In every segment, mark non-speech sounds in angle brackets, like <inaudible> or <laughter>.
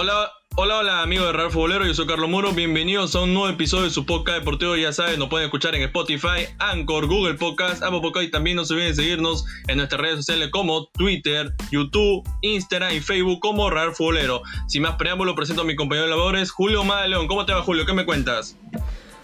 Hola, hola, hola amigos de Real Futbolero, yo soy Carlos Muro, bienvenidos a un nuevo episodio de su podcast deportivo, ya saben, nos pueden escuchar en Spotify, Anchor, Google Podcast, Apple Podcast y también no se olviden de seguirnos en nuestras redes sociales como Twitter, YouTube, Instagram y Facebook como Real Futbolero. Sin más preámbulo, presento a mi compañero de labores, Julio Madeleón. ¿Cómo te va Julio? ¿Qué me cuentas?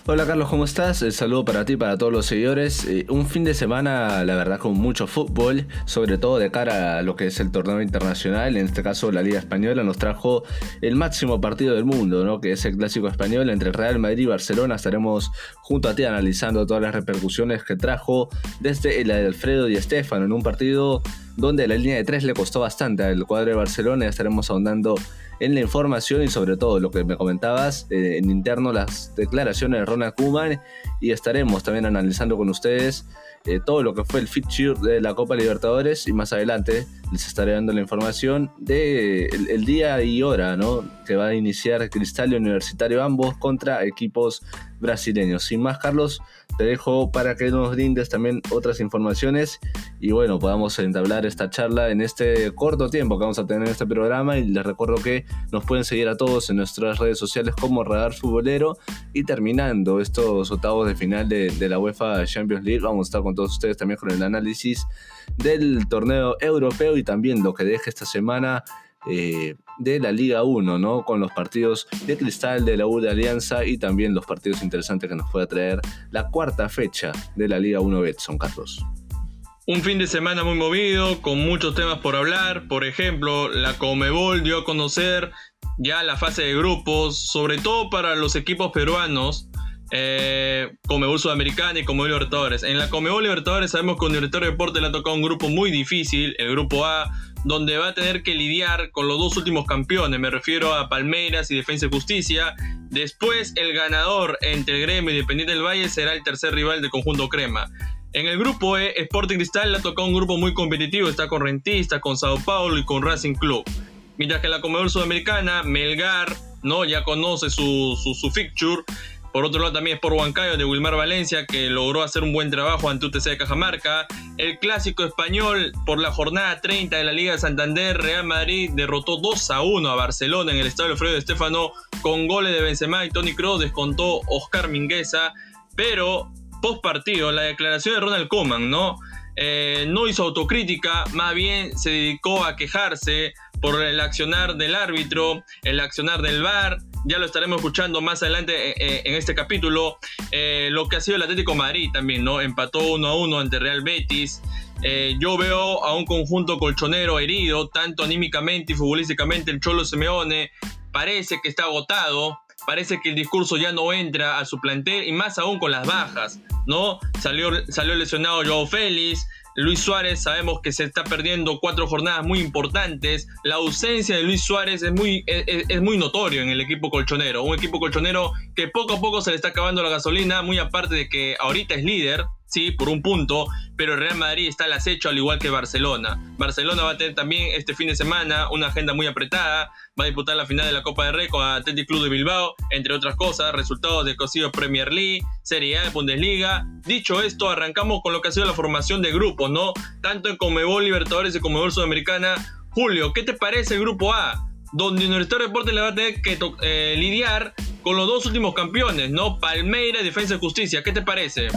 Hola Carlos, ¿cómo estás? El saludo para ti para todos los seguidores. Eh, un fin de semana, la verdad, con mucho fútbol, sobre todo de cara a lo que es el torneo internacional, en este caso la Liga Española, nos trajo el máximo partido del mundo, ¿no? que es el Clásico Español entre Real Madrid y Barcelona. Estaremos junto a ti analizando todas las repercusiones que trajo desde el Alfredo y Estefano en un partido donde la línea de tres le costó bastante al cuadro de Barcelona. Estaremos ahondando en la información y sobre todo lo que me comentabas eh, en interno, las declaraciones de Ronald Koeman y estaremos también analizando con ustedes eh, todo lo que fue el feature de la Copa Libertadores y más adelante les estaré dando la información de el, día y hora ¿no? que va a iniciar Cristal y Universitario ambos contra equipos brasileños. Sin más, Carlos, te dejo para que nos brindes también otras informaciones. Y bueno, podamos entablar esta charla en este corto tiempo que vamos a tener en este programa. Y les recuerdo que nos pueden seguir a todos en nuestras redes sociales como Radar Futbolero. Y terminando estos octavos de final de, de la UEFA Champions League, vamos a estar con todos ustedes también con el análisis del torneo europeo y también lo que deje esta semana eh, de la Liga 1, ¿no? Con los partidos de Cristal, de la U de Alianza y también los partidos interesantes que nos puede traer la cuarta fecha de la Liga 1 Betson, Carlos. Un fin de semana muy movido, con muchos temas por hablar. Por ejemplo, la Comebol dio a conocer ya la fase de grupos, sobre todo para los equipos peruanos eh, Comebol Sudamericana y Comebol Libertadores. En la Comebol Libertadores sabemos que Universitario de Deportes le ha tocado un grupo muy difícil, el grupo A, donde va a tener que lidiar con los dos últimos campeones, me refiero a Palmeiras y Defensa y Justicia. Después el ganador entre el Gremio y Independiente del Valle será el tercer rival del conjunto Crema. En el grupo E, Sporting Cristal le ha tocado un grupo muy competitivo, está con Rentista, con Sao Paulo y con Racing Club. Mientras que la Comebol Sudamericana, Melgar, ¿no? ya conoce su, su, su fixture, por otro lado también es por Huancayo de Wilmar Valencia que logró hacer un buen trabajo ante UTC de Cajamarca. El clásico español por la jornada 30 de la Liga de Santander, Real Madrid derrotó 2 a 1 a Barcelona en el estadio Alfredo de Estefano con goles de Benzema y Tony Kroos, descontó Oscar Mingueza, pero post partido la declaración de Ronald Koeman, ¿no? Eh, no hizo autocrítica, más bien se dedicó a quejarse por el accionar del árbitro, el accionar del VAR, ya lo estaremos escuchando más adelante eh, eh, en este capítulo, eh, lo que ha sido el Atlético Madrid también, ¿no? Empató 1 a 1 ante Real Betis. yo veo a un conjunto colchonero herido, tanto anímicamente y futbolísticamente, el Cholo Simeone parece que está agotado, parece que el discurso ya no entra a su plantel y más aún con las bajas, ¿no? Salió, salió lesionado Joao Félix, Luis Suárez sabemos que se está perdiendo cuatro jornadas muy importantes. La ausencia de Luis Suárez es muy, es, muy notorio en el equipo colchonero. Un equipo colchonero que poco a poco se le está acabando la gasolina, muy aparte de que ahorita es líder, sí, por un punto, pero Real Madrid está al acecho al igual que Barcelona. Barcelona va a tener también este fin de semana una agenda muy apretada, va a disputar la final de la Copa de Rey con Athletic Club de Bilbao, entre otras cosas, resultados de cocido Premier League, Serie A, Bundesliga. Dicho esto, arrancamos con lo que ha sido la formación de grupos, ¿no? Tanto en Comebol Libertadores y Comebol Sudamericana. Julio, ¿qué te parece el grupo A? Donde Universitario de Deportes le va a tener que eh, lidiar con los dos últimos campeones, ¿no? Palmeiras y Defensa y Justicia. ¿Qué te parece?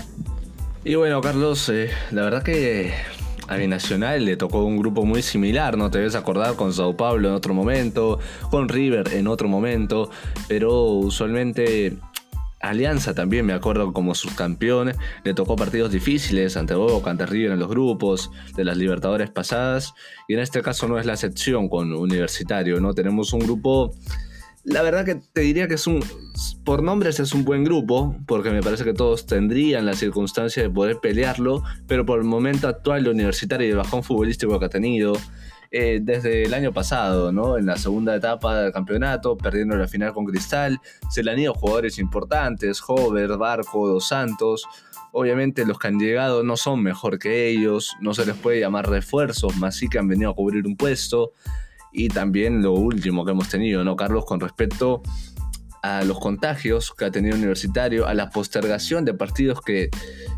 Y bueno, Carlos, eh, la verdad que a Binacional le tocó un grupo muy similar, ¿no? Te debes acordar con Sao Paulo en otro momento, con River en otro momento, pero usualmente Alianza también, me acuerdo como subcampeón, le tocó partidos difíciles ante Boca, ante River en los grupos de las Libertadores pasadas, y en este caso no es la excepción con Universitario, ¿no? Tenemos un grupo la verdad que te diría que es un, por nombres es un buen grupo, porque me parece que todos tendrían la circunstancia de poder pelearlo, pero por el momento actual, lo universitario y el bajón futbolístico que ha tenido, eh, desde el año pasado, ¿no? En la segunda etapa del campeonato, perdiendo la final con Cristal, se le han ido jugadores importantes, Hover, Barco, Dos Santos. Obviamente los que han llegado no son mejor que ellos, no se les puede llamar refuerzos, más sí que han venido a cubrir un puesto y también lo último que hemos tenido, ¿no, Carlos? Con respecto a los contagios que ha tenido Universitario, a la postergación de partidos que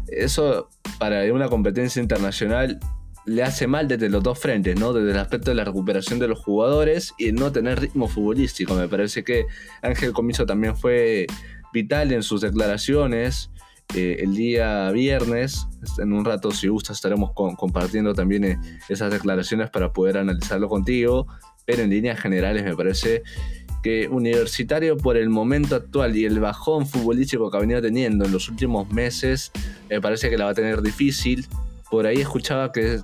eso para una competencia internacional le hace mal desde los dos frentes, ¿no? Desde el aspecto de la recuperación de los jugadores y el no tener ritmo futbolístico. Me parece que Ángel Comiso también fue vital en sus declaraciones. Eh, el día viernes, en un rato si gusta estaremos compartiendo también eh, esas declaraciones para poder analizarlo contigo, pero en líneas generales me parece que Universitario por el momento actual y el bajón futbolístico que ha venido teniendo en los últimos meses, me parece que la va a tener difícil. Por ahí escuchaba que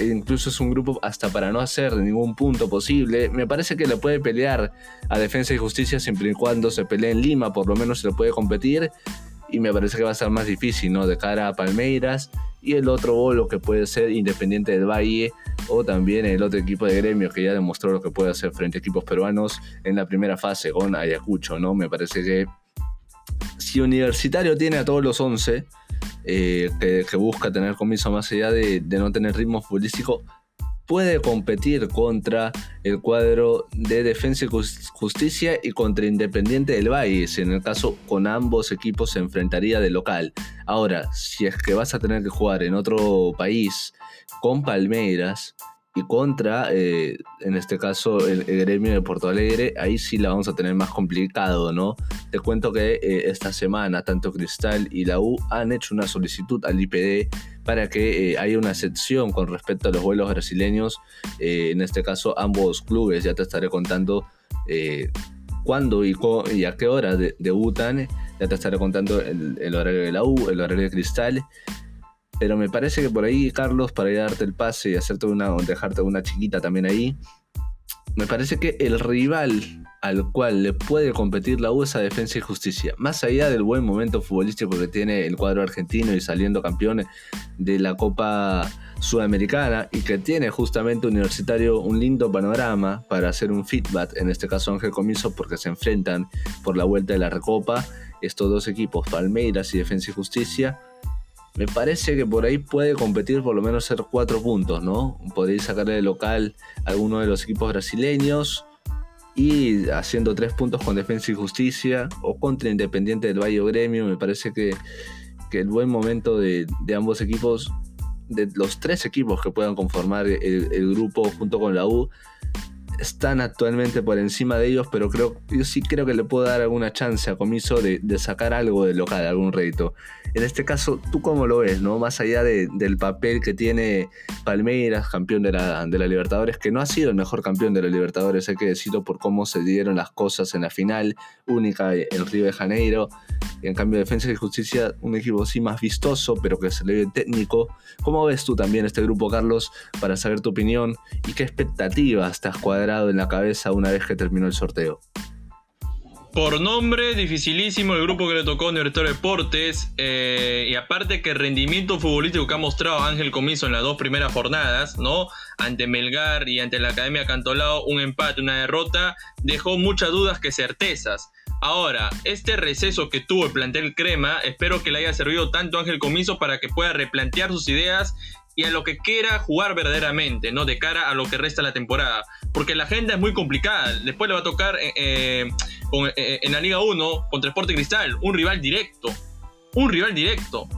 incluso es un grupo hasta para no hacer ningún punto posible. Me parece que le puede pelear a Defensa y Justicia siempre y cuando se pelee en Lima, por lo menos se le puede competir. Y me parece que va a ser más difícil, ¿no? De cara a Palmeiras y el otro bolo que puede ser Independiente del Valle o también el otro equipo de gremio que ya demostró lo que puede hacer frente a equipos peruanos en la primera fase con Ayacucho, ¿no? Me parece que si Universitario tiene a todos los 11, eh, que, busca tener comiso más allá de, no tener ritmo futbolístico, puede competir contra el cuadro de Defensa y Justicia y contra Independiente del Valle, en el caso con ambos equipos se enfrentaría de local. Ahora, si es que vas a tener que jugar en otro país con Palmeiras, y contra, eh, en este caso, el, gremio de Porto Alegre, ahí sí la vamos a tener más complicado, ¿no? Te cuento que eh, esta semana tanto Cristal y la U han hecho una solicitud al IPD para que eh, haya una excepción con respecto a los vuelos brasileños, en este caso ambos clubes, ya te estaré contando cuándo y, a qué hora debutan, ya te estaré contando el, el horario de la U, el horario de Cristal. Pero me parece que por ahí, Carlos, para darte el pase y hacerte una, dejarte una chiquita también ahí, me parece que el rival al cual le puede competir la U es a Defensa y Justicia. Más allá del buen momento futbolístico que tiene el cuadro argentino y saliendo campeón de la Copa Sudamericana y que tiene justamente Universitario un lindo panorama para hacer un feedback, en este caso Ángel Comiso, porque se enfrentan por la vuelta de la Recopa estos dos equipos, Palmeiras y Defensa y Justicia me parece que por ahí puede competir por lo menos ser cuatro puntos, ¿no? Podéis sacarle de local a alguno de los equipos brasileños y haciendo tres puntos con Defensa y Justicia o contra Independiente del Valle Gremio. Me parece que, el buen momento de, ambos equipos, de los tres equipos que puedan conformar el grupo junto con la U, están actualmente por encima de ellos, pero creo, yo sí creo que le puedo dar alguna chance a Comiso de, sacar algo de local, algún rédito. En este caso, ¿tú cómo lo ves, no? Más allá del papel que tiene Palmeiras, campeón de la, de la Libertadores, que no ha sido el mejor campeón de la Libertadores, hay que decirlo por cómo se dieron las cosas en la final, única en Río de Janeiro. Y en cambio, Defensa y Justicia, un equipo sí más vistoso, pero que se le ve técnico. ¿Cómo ves tú también este grupo, Carlos, para saber tu opinión y qué expectativas te has cuadrado? en la cabeza una vez que terminó el sorteo? Por nombre, dificilísimo el grupo que le tocó Universitario Deportes. Eh, y aparte que el rendimiento futbolístico que ha mostrado Ángel Comiso en las dos primeras jornadas, ¿no? Ante Melgar y ante la Academia Cantolao, un empate, una derrota, dejó muchas dudas que certezas. Ahora, este receso que tuvo el plantel Crema, espero que le haya servido tanto a Ángel Comiso para que pueda replantear sus ideas y a lo que quiera jugar verdaderamente, ¿no? De cara a lo que resta la temporada. Porque la agenda es muy complicada. Después le va a tocar eh, eh, eh, en la Liga 1 contra Sport Cristal, un rival directo. Un rival directo.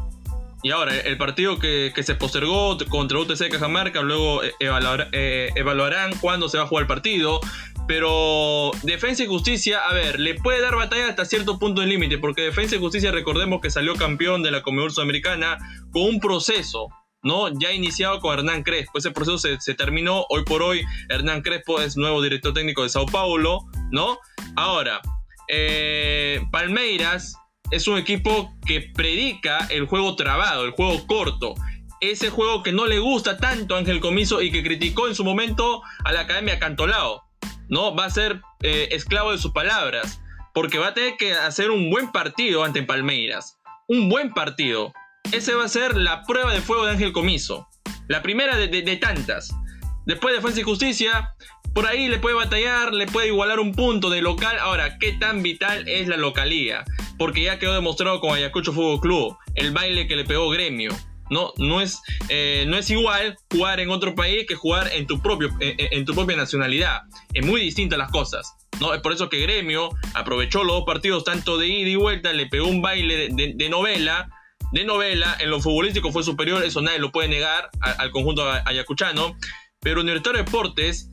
Y ahora, el partido que, se postergó contra UTC Cajamarca, luego evaluarán cuándo se va a jugar el partido. Pero Defensa y Justicia, a ver, le puede dar batalla hasta cierto punto de límite, porque Defensa y Justicia, recordemos que salió campeón de la Comedor Sudamericana con un proceso ¿no? Ya iniciado con Hernán Crespo. Ese proceso se, terminó. Hoy por hoy, Hernán Crespo es nuevo director técnico de Sao Paulo, ¿no? Ahora, eh, Palmeiras es un equipo que predica el juego trabado, el juego corto. Ese juego que no le gusta tanto a Ángel Comiso y que criticó en su momento a la Academia Cantolao, ¿no? Va a ser eh, esclavo de sus palabras, porque va a tener que hacer un buen partido ante Palmeiras. Un buen partido. Ese va a ser la prueba de fuego de Ángel Comiso. La primera de, tantas. Después de Defensa y Justicia, por ahí le puede batallar, le puede igualar un punto de local. Ahora, ¿qué tan vital es la localía? Porque ya quedó demostrado con Ayacucho Fútbol Club, el baile que le pegó Gremio. No, no, es, eh, no es igual jugar en otro país que jugar en tu, propio, en, tu propia nacionalidad. Es muy distinta las cosas. ¿no? Es por eso que Gremio aprovechó los dos partidos tanto de ida y vuelta, le pegó un baile de novela de novela, en lo futbolístico fue superior, eso nadie lo puede negar al conjunto ayacuchano, pero Universitario Deportes,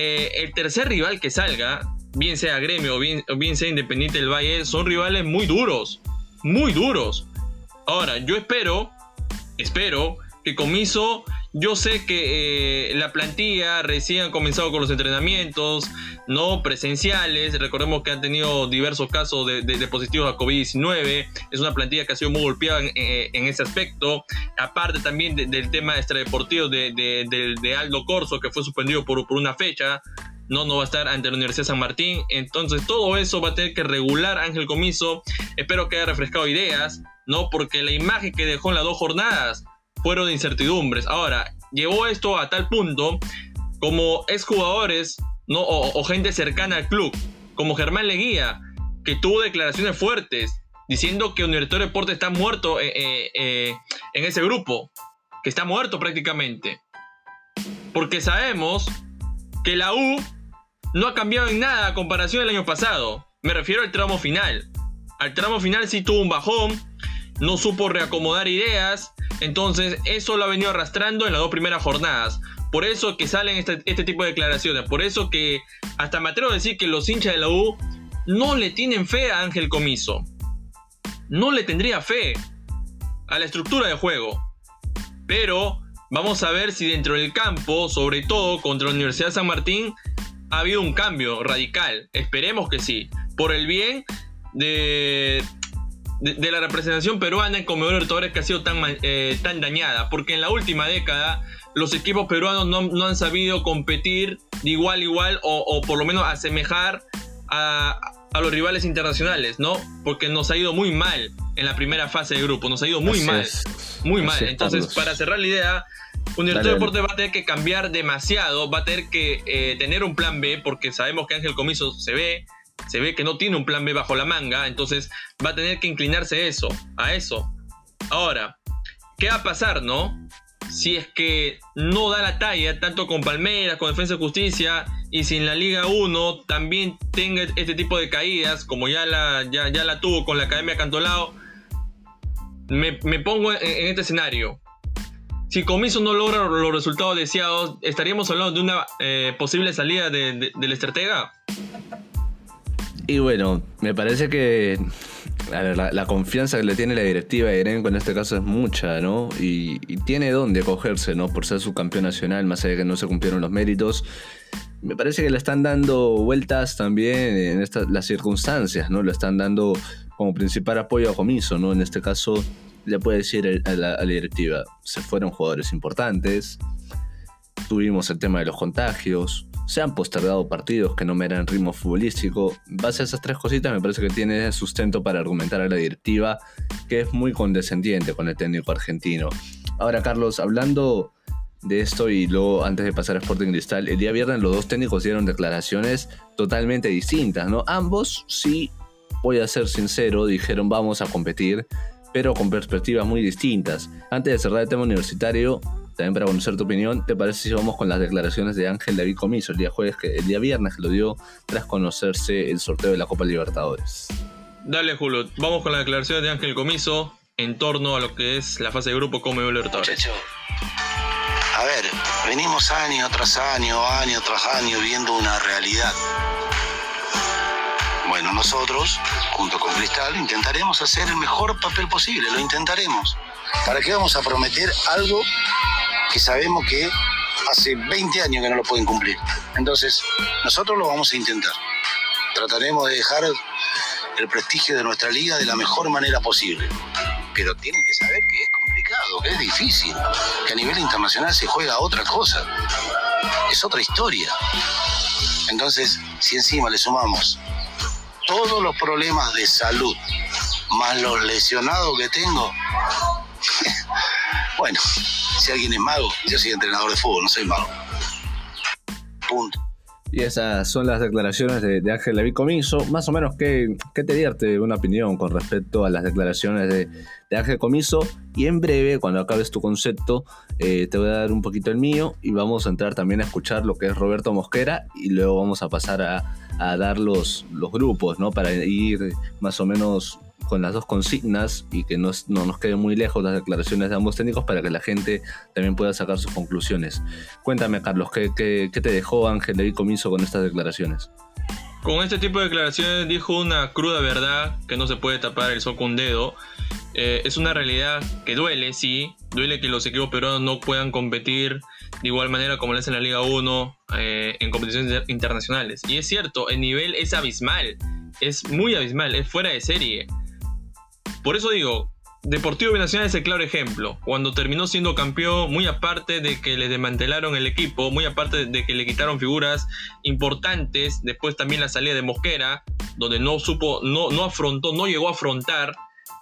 eh, el tercer rival que salga, bien sea Gremio o bien, bien sea Independiente del Valle, son rivales muy duros, muy duros. Ahora, yo espero, espero que Comiso yo sé que eh, la plantilla recién ha comenzado con los entrenamientos no presenciales. Recordemos que han tenido diversos casos de, positivos a COVID-19. Es una plantilla que ha sido muy golpeada en, eh, ese aspecto. Aparte también del tema extradeportivo de, de, Aldo Corso, que fue suspendido por, por una fecha. No, no va a estar ante la Universidad San Martín. Entonces todo eso va a tener que regular Ángel Comiso. Espero que haya refrescado ideas, ¿no? Porque la imagen que dejó en las dos jornadas fueron de incertidumbres. Ahora, llevó esto a tal punto como exjugadores ¿no? O, gente cercana al club, como Germán Leguía, que tuvo declaraciones fuertes diciendo que Universitario Deporte está muerto eh, eh, eh, en ese grupo, que está muerto prácticamente. Porque sabemos que la U no ha cambiado en nada a comparación del año pasado. Me refiero al tramo final. Al tramo final sí tuvo un bajón, no supo reacomodar ideas, entonces, eso lo ha venido arrastrando en las dos primeras jornadas. Por eso que salen este, este, tipo de declaraciones. Por eso que hasta me atrevo a decir que los hinchas de la U no le tienen fe a Ángel Comiso. No le tendría fe a la estructura de juego. Pero vamos a ver si dentro del campo, sobre todo contra la Universidad de San Martín, ha habido un cambio radical. Esperemos que sí. Por el bien de, de, la representación peruana en Comedor Libertadores que ha sido tan, eh, tan dañada, porque en la última década los equipos peruanos no, han sabido competir de igual a igual o, por lo menos asemejar a, a, los rivales internacionales, ¿no? Porque nos ha ido muy mal en la primera fase de grupo, nos ha ido muy mal, muy mal. Entonces, para cerrar la idea, Universidad de Deportes va a tener que cambiar demasiado, va a tener que eh, tener un plan B, porque sabemos que Ángel Comiso se ve, se ve que no tiene un plan B bajo la manga, entonces va a tener que inclinarse eso, a eso. Ahora, ¿qué va a pasar, no? Si es que no da la talla, tanto con Palmeiras, con Defensa de Justicia, y si en la Liga 1 también tenga este tipo de caídas, como ya la, ya, la tuvo con la Academia Cantolao, me, pongo en, este escenario. Si Comiso no logra los resultados deseados, ¿estaríamos hablando de una eh, posible salida del estratega? Y bueno, me parece que la, confianza que le tiene la directiva de Erenco en este caso es mucha, ¿no? Y, tiene dónde cogerse, ¿no? Por ser su campeón nacional, más allá de que no se cumplieron los méritos. Me parece que le están dando vueltas también en estas, las circunstancias, ¿no? Le están dando como principal apoyo a Comiso, ¿no? En este caso, le puede decir la, a la directiva, se fueron jugadores importantes, tuvimos el tema de los contagios, se han postergado partidos que no me eran ritmo futbolístico. Base a esas tres cositas me parece que tiene sustento para argumentar a la directiva que es muy condescendiente con el técnico argentino. Ahora Carlos, hablando de esto y luego antes de pasar a Sporting Cristal, el día viernes los dos técnicos dieron declaraciones totalmente distintas, ¿no? Ambos sí, voy a ser sincero, dijeron vamos a competir, pero con perspectivas muy distintas. Antes de cerrar el tema universitario, también para conocer tu opinión, ¿te parece si vamos con las declaraciones de Ángel David Comiso el día jueves, que, el día viernes que lo dio tras conocerse el sorteo de la Copa Libertadores? Dale, Julio, vamos con las declaraciones de Ángel Comiso en torno a lo que es la fase de grupo como Libertadores. a ver, venimos año tras año, año tras año viendo una realidad. Bueno, nosotros, junto con Cristal, intentaremos hacer el mejor papel posible, lo intentaremos. ¿Para qué vamos a prometer algo que sabemos que hace 20 años que no lo pueden cumplir. Entonces, nosotros lo vamos a intentar. Trataremos de dejar el prestigio de nuestra liga de la mejor manera posible. Pero tienen que saber que es complicado, que es difícil, que a nivel internacional se juega otra cosa. Es otra historia. Entonces, si encima le sumamos todos los problemas de salud, más los lesionados que tengo, <laughs> bueno, alguien es mago, yo soy entrenador de fútbol, no soy mago. Punto. Y esas son las declaraciones de, Ángel David Comiso. Más o menos, ¿qué, ¿qué, te dierte una opinión con respecto a las declaraciones de, Ángel Comiso? Y en breve, cuando acabes tu concepto, eh, te voy a dar un poquito el mío y vamos a entrar también a escuchar lo que es Roberto Mosquera y luego vamos a pasar a, dar los, los grupos, ¿no? Para ir más o menos con las dos consignas y que no, no, nos quede muy lejos las declaraciones de ambos técnicos para que la gente también pueda sacar sus conclusiones. Cuéntame, Carlos, ¿qué, qué, qué te dejó Ángel David Comiso con estas declaraciones? Con este tipo de declaraciones dijo una cruda verdad que no se puede tapar el sol con un dedo. Eh, es una realidad que duele, sí. Duele que los equipos peruanos no puedan competir de igual manera como lo hacen en la Liga 1 eh, en competiciones internacionales. Y es cierto, el nivel es abismal. Es muy abismal, es fuera de serie. Por eso digo, Deportivo Binacional es el claro ejemplo. Cuando terminó siendo campeón, muy aparte de que le desmantelaron el equipo, muy aparte de que le quitaron figuras importantes, después también la salida de Mosquera, donde no supo, no, no afrontó, no llegó a afrontar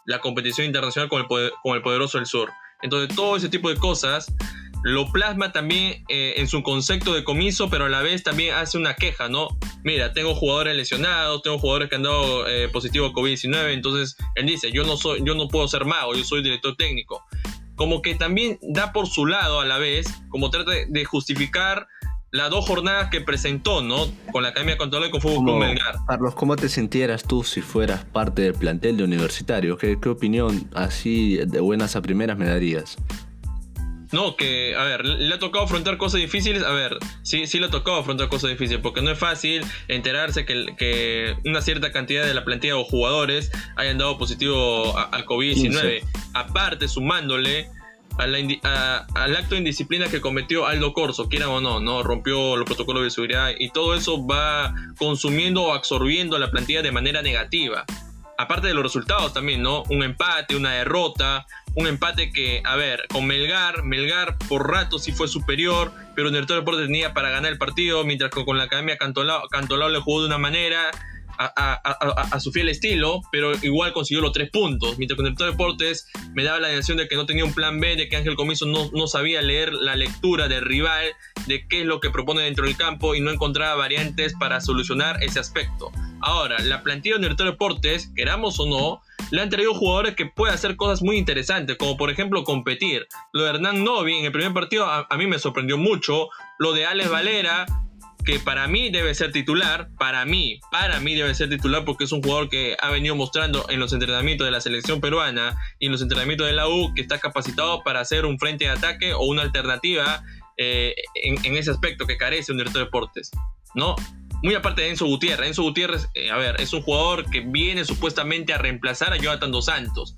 la competición internacional con el, con el poderoso del sur. Entonces, todo ese tipo de cosas lo plasma también eh, en su concepto de comiso, pero a la vez también hace una queja, ¿no? Mira, tengo jugadores lesionados, tengo jugadores que han dado eh, positivo a COVID-19, entonces él dice, yo no, soy, yo no puedo ser mago, yo soy director técnico. Como que también da por su lado a la vez, como trata de justificar las dos jornadas que presentó, ¿no? Con la Academia de Control y con Fútbol Club Melgar. Carlos, ¿cómo te sintieras tú si fueras parte del plantel de universitario? ¿Qué, qué opinión así de buenas a primeras me darías? No, que, a ver, le ha tocado afrontar cosas difíciles. A ver, sí, sí le ha tocado afrontar cosas difíciles, porque no es fácil enterarse que, que una cierta cantidad de la plantilla o jugadores hayan dado positivo al COVID-19. Aparte, sumándole al acto de indisciplina que cometió Aldo Corso, quieran o no, no rompió los protocolos de seguridad y todo eso va consumiendo o absorbiendo a la plantilla de manera negativa. Aparte de los resultados también, ¿no? Un empate, una derrota, un empate que, a ver, con Melgar, Melgar por rato sí fue superior, pero Universitario Deportes tenía para ganar el partido, mientras que con la Academia Cantolao, Cantolao le jugó de una manera a, su fiel estilo, pero igual consiguió los tres puntos. Mientras que el Deportes me daba la sensación de que no tenía un plan B, de que Ángel Comiso no, no sabía leer la lectura del rival, de qué es lo que propone dentro del campo y no encontraba variantes para solucionar ese aspecto. Ahora, la plantilla de Deportes, queramos o no, le han traído jugadores que pueden hacer cosas muy interesantes, como por ejemplo competir. Lo de Hernán Novi en el primer partido a, a mí me sorprendió mucho. Lo de Alex Valera, que para mí debe ser titular, para mí, para mí debe ser titular porque es un jugador que ha venido mostrando en los entrenamientos de la selección peruana y en los entrenamientos de la U que está capacitado para hacer un frente de ataque o una alternativa eh, en, ese aspecto que carece un director de deportes, ¿no? Muy aparte de Enzo Gutiérrez, Enzo Gutiérrez, eh, a ver, es un jugador que viene supuestamente a reemplazar a Jonathan Dos Santos,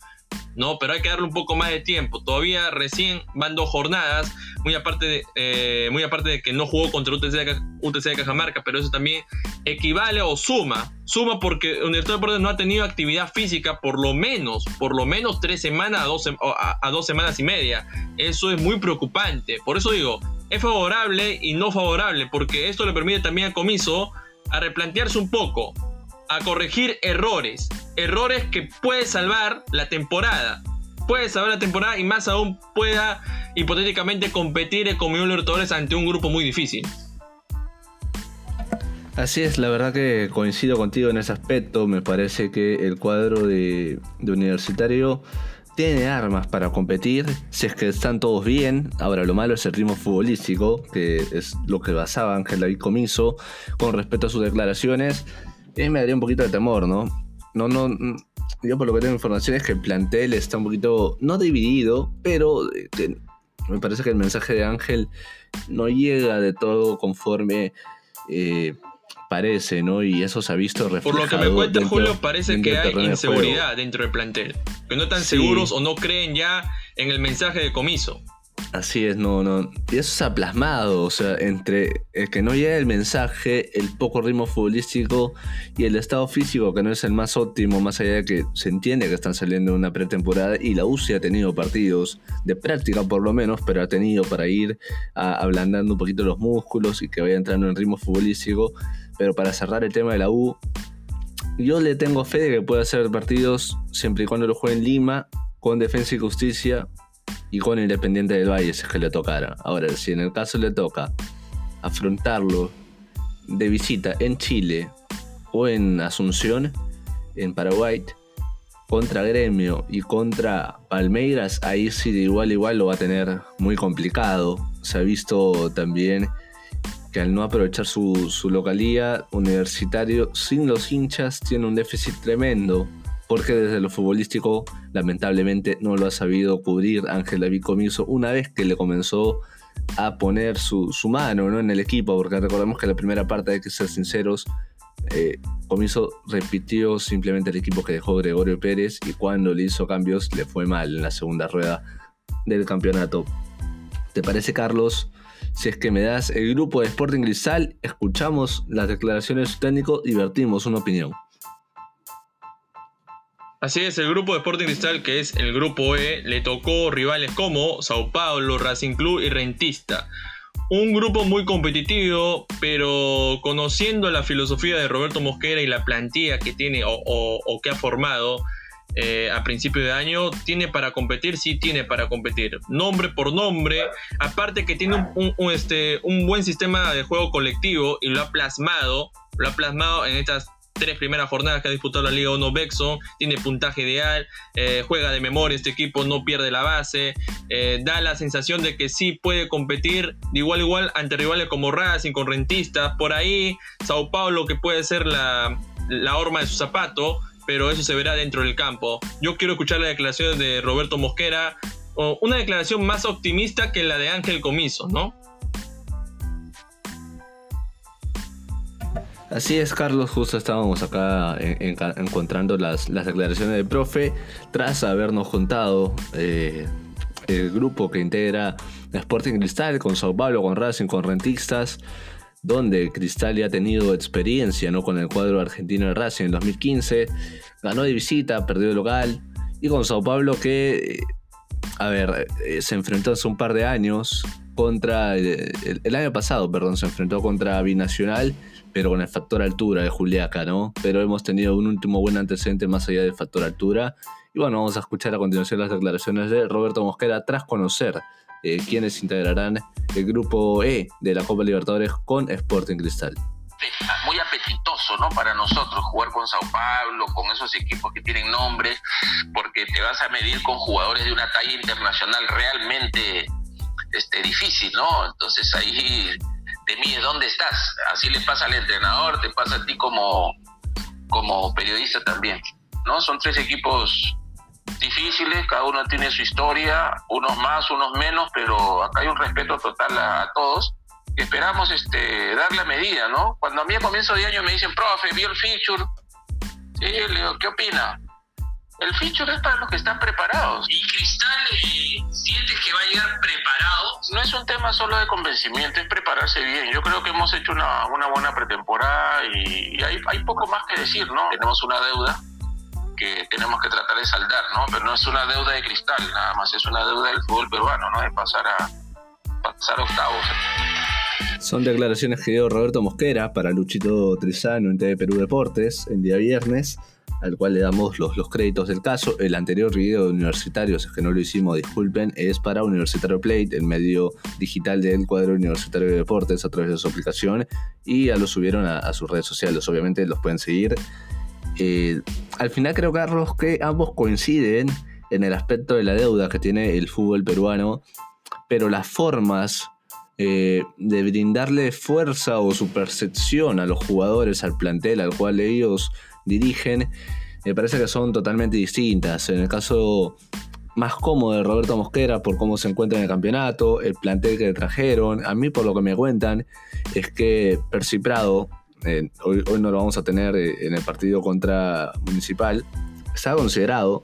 ¿no? Pero hay que darle un poco más de tiempo. Todavía recién van dos jornadas, muy aparte de, eh, muy aparte de que no jugó contra UTC de, UTC de Cajamarca, pero eso también equivale o suma. Suma porque Universidad de Deportes no ha tenido actividad física por lo menos, por lo menos tres semanas a dos, dos semanas y media. Eso es muy preocupante. Por eso digo, es favorable y no favorable, porque esto le permite también a Comiso a replantearse un poco a corregir errores. Errores que puede salvar la temporada. Puede salvar la temporada y más aún pueda hipotéticamente competir con Miguel Libertadores ante un grupo muy difícil. Así es, la verdad que coincido contigo en ese aspecto. Me parece que el cuadro de, universitario tiene armas para competir, si es que están todos bien. Ahora, lo malo es el ritmo futbolístico, que es lo que basaba Ángel David Comiso con respecto a sus declaraciones me daría un poquito de temor, ¿no? No, no, yo por lo que tengo información es que el plantel está un poquito, no dividido, pero eh, me parece que el mensaje de Ángel no llega de todo conforme eh, parece, ¿no? Y eso se ha visto reflejado. Por lo que me cuenta Julio, parece que hay inseguridad dentro del plantel. Que no están seguros o no creen ya en el mensaje de comiso. Así es, no, no. Y eso se ha plasmado, o sea, entre el que no llega el mensaje, el poco ritmo futbolístico y el estado físico que no es el más óptimo, más allá de que se entiende que están saliendo de una pretemporada y la UCI ha tenido partidos de práctica por lo menos, pero ha tenido para ir ablandando un poquito los músculos y que vaya entrando en ritmo futbolístico. Pero para cerrar el tema de la U, yo le tengo fe de que pueda hacer partidos siempre y cuando lo juegue en Lima, con Defensa y Justicia y con Independiente del Valle si es que le tocara. Ahora, si en el caso le toca afrontarlo de visita en Chile o en Asunción, en Paraguay, contra Gremio y contra Palmeiras, ahí sí de igual igual lo va a tener muy complicado. Se ha visto también que al no aprovechar su, su localía universitario sin los hinchas tiene un déficit tremendo porque desde lo futbolístico lamentablemente no lo ha sabido cubrir Ángel David Comiso una vez que le comenzó a poner su, mano ¿no? en el equipo, porque recordemos que la primera parte, hay que ser sinceros, eh, Comiso repitió simplemente el equipo que dejó Gregorio Pérez y cuando le hizo cambios le fue mal en la segunda rueda del campeonato. ¿Te parece, Carlos? Si es que me das el grupo de Sporting Cristal, escuchamos las declaraciones de su técnico y vertimos una opinión. Así es, el grupo de Sporting Cristal, que es el grupo E, le tocó rivales como Sao Paulo, Racing Club y Rentista. Un grupo muy competitivo, pero conociendo la filosofía de Roberto Mosquera y la plantilla que tiene o, que ha formado eh, a principio de año, tiene para competir, sí tiene para competir. Nombre por nombre, aparte que tiene un, este, un buen sistema de juego colectivo y lo ha plasmado, lo ha plasmado en estas tres primeras jornadas que ha disputado la Liga 1 Bexon, tiene puntaje ideal, eh, juega de memoria este equipo, no pierde la base, eh, da la sensación de que sí puede competir de igual a igual ante rivales como Racing, con rentistas, por ahí Sao Paulo que puede ser la, la horma de su zapato, pero eso se verá dentro del campo. Yo quiero escuchar la declaración de Roberto Mosquera, una declaración más optimista que la de Ángel Comiso, ¿no? Así es, Carlos, justo estábamos acá encontrando las, declaraciones del profe tras habernos juntado eh, el grupo que integra Sporting Cristal con Sao Paulo, con Racing, con Rentistas, donde Cristal ya ha tenido experiencia ¿no? con el cuadro argentino de Racing en 2015, ganó de visita, perdió de local, y con Sao Paulo que, a ver, eh, se enfrentó hace un par de años contra, el año pasado, perdón, se enfrentó contra Binacional pero con el factor altura de Juliaca, ¿no? Pero hemos tenido un último buen antecedente más allá del factor altura. Y bueno, vamos a escuchar a continuación las declaraciones de Roberto Mosquera tras conocer eh, quiénes integrarán el grupo E de la Copa Libertadores con Sporting Cristal muy apetitoso, ¿no? Para nosotros jugar con Sao Paulo, con esos equipos que tienen nombres, porque te vas a medir con jugadores de una talla internacional realmente este, difícil, ¿no? Entonces ahí de mí, ¿dónde estás? Así le pasa al entrenador, te pasa a ti como, como periodista también. ¿no? Son tres equipos difíciles, cada uno tiene su historia, unos más, unos menos, pero acá hay un respeto total a, todos. esperamos este, dar la medida, ¿no? Cuando a mí a comienzo de año me dicen, profe, vio el feature, sí, le digo, ¿qué opina? El feature es para los que están preparados. ¿Y Cristal eh, sientes que va a llegar preparado? No es un tema solo de convencimiento, es prepararse bien. Yo creo que hemos hecho una, una buena pretemporada y, hay, hay, poco más que decir, ¿no? Tenemos una deuda que tenemos que tratar de saldar, ¿no? Pero no es una deuda de Cristal, nada más es una deuda del fútbol peruano, ¿no? De pasar a, pasar a octavos. Son declaraciones que dio Roberto Mosquera para Luchito Trizano en TV Perú Deportes el día viernes al cual le damos los, los créditos del caso. El anterior video de Universitarios, es que no lo hicimos, disculpen, es para Universitario Plate, el medio digital del cuadro Universitario de Deportes a través de su aplicación, y ya lo subieron a, sus redes sociales, obviamente los pueden seguir. Eh, al final creo, Carlos, que ambos coinciden en el aspecto de la deuda que tiene el fútbol peruano, pero las formas eh, de brindarle fuerza o su percepción a los jugadores, al plantel al cual ellos dirigen, me parece que son totalmente distintas. En el caso más cómodo de Roberto Mosquera por cómo se encuentra en el campeonato, el plantel que trajeron. A mí por lo que me cuentan es que Percy Prado, eh, hoy, no lo vamos a tener eh, en el partido contra Municipal, está considerado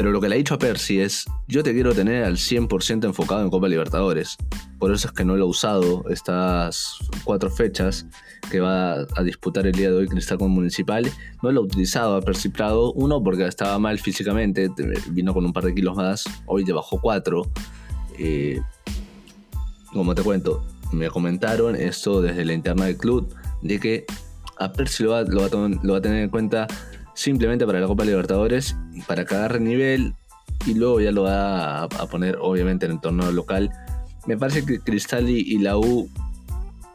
pero lo que le ha dicho a Percy es, yo te quiero tener al 100% enfocado en Copa Libertadores. Por eso es que no lo ha usado estas cuatro fechas que va a disputar el día de hoy Cristal con Municipal. No lo ha utilizado a Percy Prado. Uno, porque estaba mal físicamente, vino con un par de kilos más. Hoy le bajó cuatro. Eh, como te cuento, me comentaron esto desde la interna del club, de que a Percy lo va, lo va a tener en cuenta simplemente para la Copa Libertadores, para que agarre nivel y luego ya lo va a, poner obviamente en el torneo local. Me parece que Cristal y, la U,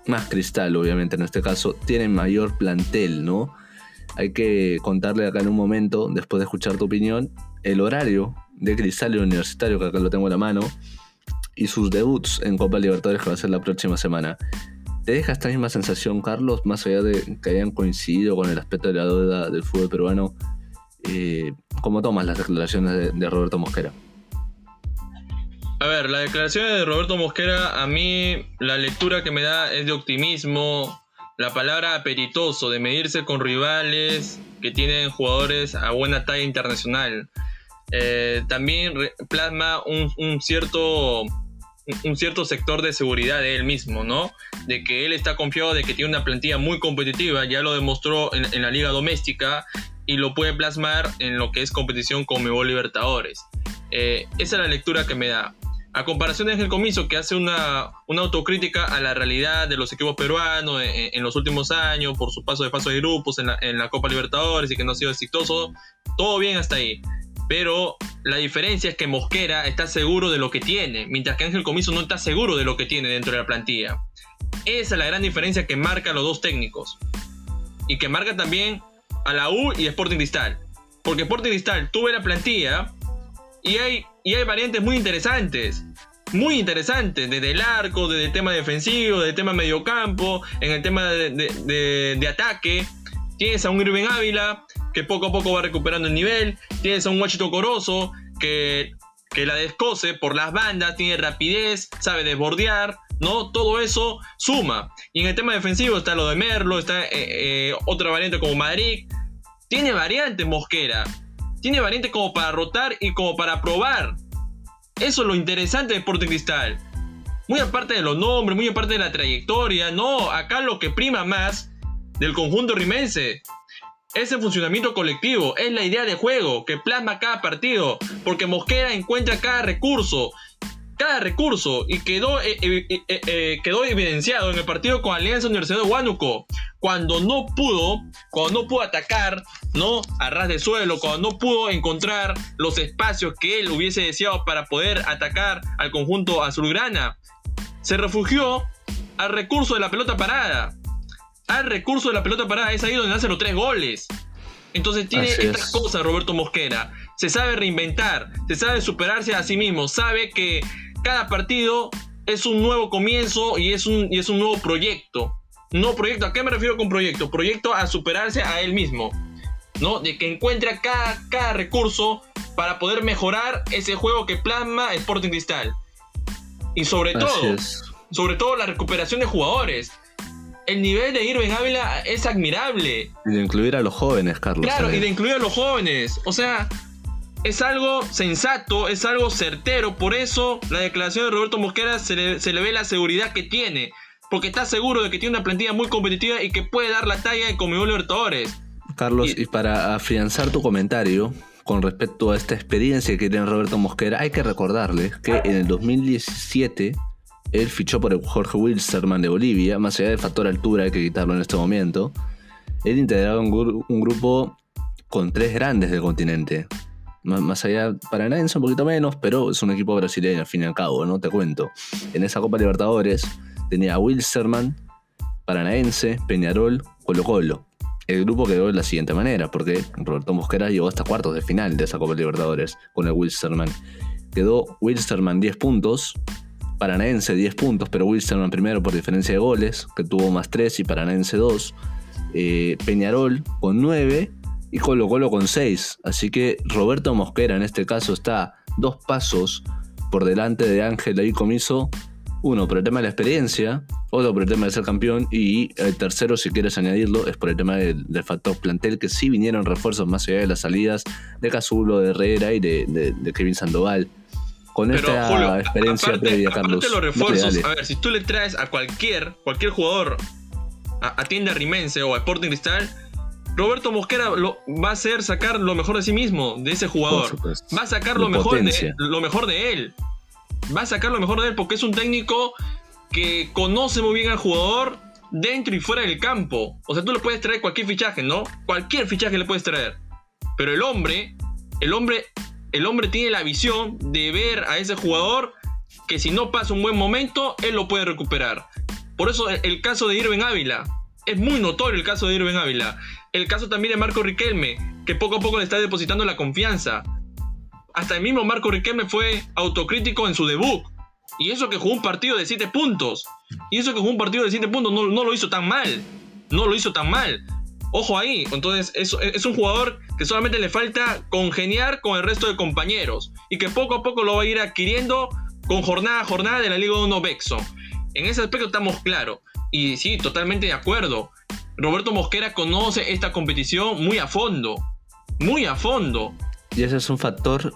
más Cristal obviamente en este caso, tienen mayor plantel, ¿no? Hay que contarle acá en un momento, después de escuchar tu opinión, el horario de Cristal Universitario, que acá lo tengo en la mano, y sus debuts en Copa Libertadores que va a ser la próxima semana. ¿Te deja esta misma sensación, Carlos, más allá de que hayan coincidido con el aspecto de la deuda del fútbol peruano? Eh, ¿Cómo tomas las declaraciones de, Roberto Mosquera? A ver, las declaraciones de Roberto Mosquera, a mí la lectura que me da es de optimismo, la palabra apetitoso, de medirse con rivales que tienen jugadores a buena talla internacional. Eh, también plasma un, cierto un cierto sector de seguridad de él mismo, ¿no? De que él está confiado de que tiene una plantilla muy competitiva, ya lo demostró en, la liga doméstica y lo puede plasmar en lo que es competición con Mebol Libertadores. Eh, esa es la lectura que me da. A comparación de Ángel Comiso, que hace una, autocrítica a la realidad de los equipos peruanos en, los últimos años, por su paso de paso de grupos en la, en la Copa Libertadores y que no ha sido exitoso, todo bien hasta ahí. Pero la diferencia es que Mosquera está seguro de lo que tiene, mientras que Ángel Comiso no está seguro de lo que tiene dentro de la plantilla. Esa es la gran diferencia que marca los dos técnicos. Y que marca también a la U y Sporting Cristal. Porque Sporting Cristal tuve la plantilla y hay, y hay variantes muy interesantes. Muy interesantes, desde el arco, desde el tema defensivo, desde el tema mediocampo, en el tema de, de ataque. Tienes a un Irving Ávila que poco a poco va recuperando el nivel. Tienes a un Guachito Corozo que, que la descose por las bandas, tiene rapidez, sabe desbordear. ¿no? Todo eso suma. Y en el tema defensivo está lo de Merlo, está eh, eh, otra variante como Madrid. Tiene variante Mosquera. Tiene variante como para rotar y como para probar. Eso es lo interesante de Sporting Cristal. Muy aparte de los nombres, muy aparte de la trayectoria. No, acá lo que prima más del conjunto rimense es el funcionamiento colectivo, es la idea de juego que plasma cada partido, porque Mosquera encuentra cada recurso, cada recurso, y quedó, eh, eh, eh, quedó evidenciado en el partido con Alianza Universidad de Huánuco, cuando no pudo, cuando no pudo atacar, ¿no? A ras de suelo, cuando no pudo encontrar los espacios que él hubiese deseado para poder atacar al conjunto azulgrana, se refugió al recurso de la pelota parada al recurso de la pelota parada, es ahí donde hacen los tres goles. Entonces tiene estas cosas Roberto Mosquera. Se sabe reinventar, se sabe superarse a sí mismo, sabe que cada partido es un nuevo comienzo y es un, y es un nuevo proyecto. No proyecto, ¿a qué me refiero con proyecto? Proyecto a superarse a él mismo. ¿No? De que encuentra cada, cada recurso para poder mejorar ese juego que plasma Sporting Cristal. Y sobre todo, sobre todo la recuperación de jugadores el nivel de Irving Ávila es admirable. Y de incluir a los jóvenes, Carlos. Claro, y de incluir a los jóvenes. O sea, es algo sensato, es algo certero. Por eso la declaración de Roberto Mosquera se le, ve la seguridad que tiene. Porque está seguro de que tiene una plantilla muy competitiva y que puede dar la talla de Comebol Libertadores. Carlos, y, y para afianzar tu comentario, con respecto a esta experiencia que tiene Roberto Mosquera, hay que recordarle que en el 2017 él fichó por el Jorge Wilstermann de Bolivia, más allá del factor altura, hay que quitarlo en este momento. Él integraba un, grupo con tres grandes del continente. Más allá, Paranaense un poquito menos, pero es un equipo brasileño al fin y al cabo, ¿no? Te cuento. En esa Copa Libertadores tenía a Wilstermann, Paranaense, Peñarol, Colo Colo. El grupo quedó de la siguiente manera, porque Roberto Mosquera llegó hasta cuartos de final de esa Copa Libertadores con el Wilstermann. Quedó Wilstermann 10 puntos, Paranaense 10 puntos, pero Wilson primero por diferencia de goles, que tuvo más 3 y Paranaense 2. Eh, Peñarol con 9 y Colo Colo con 6. Así que Roberto Mosquera en este caso está dos pasos por delante de Ángel ahí comiso. Uno por el tema de la experiencia, otro por el tema de ser campeón y el tercero, si quieres añadirlo, es por el tema del, factor plantel, que sí vinieron refuerzos más allá de las salidas de Casulo, de Herrera y de Kevin Sandoval con esta experiencia previa, Carlos. los refuerzos, a ver, si tú le traes a cualquier, cualquier jugador a, Tienda Rimense o a Sporting Cristal, Roberto Mosquera lo, va a hacer sacar lo mejor de sí mismo, de ese jugador. Va a sacar lo mejor, de, lo mejor de él. Va a sacar lo mejor de él porque es un técnico que conoce muy bien al jugador dentro y fuera del campo. O sea, tú le puedes traer cualquier fichaje, ¿no? Cualquier fichaje le puedes traer. Pero el hombre, el hombre el hombre tiene la visión de ver a ese jugador que si no pasa un buen momento, él lo puede recuperar. Por eso el, caso de Irving Ávila, es muy notorio el caso de Irving Ávila. El caso también de Marco Riquelme, que poco a poco le está depositando la confianza. Hasta el mismo Marco Riquelme fue autocrítico en su debut. Y eso que jugó un partido de 7 puntos. Y eso que jugó un partido de 7 puntos no, lo hizo tan mal. No lo hizo tan mal. Ojo ahí, entonces es, es, un jugador que solamente le falta congeniar con el resto de compañeros y que poco a poco lo va a ir adquiriendo con jornada a jornada de la Liga 1 Bexo. En ese aspecto estamos claros. Y sí, totalmente de acuerdo. Roberto Mosquera conoce esta competición muy a fondo. Muy a fondo. Y ese es un factor.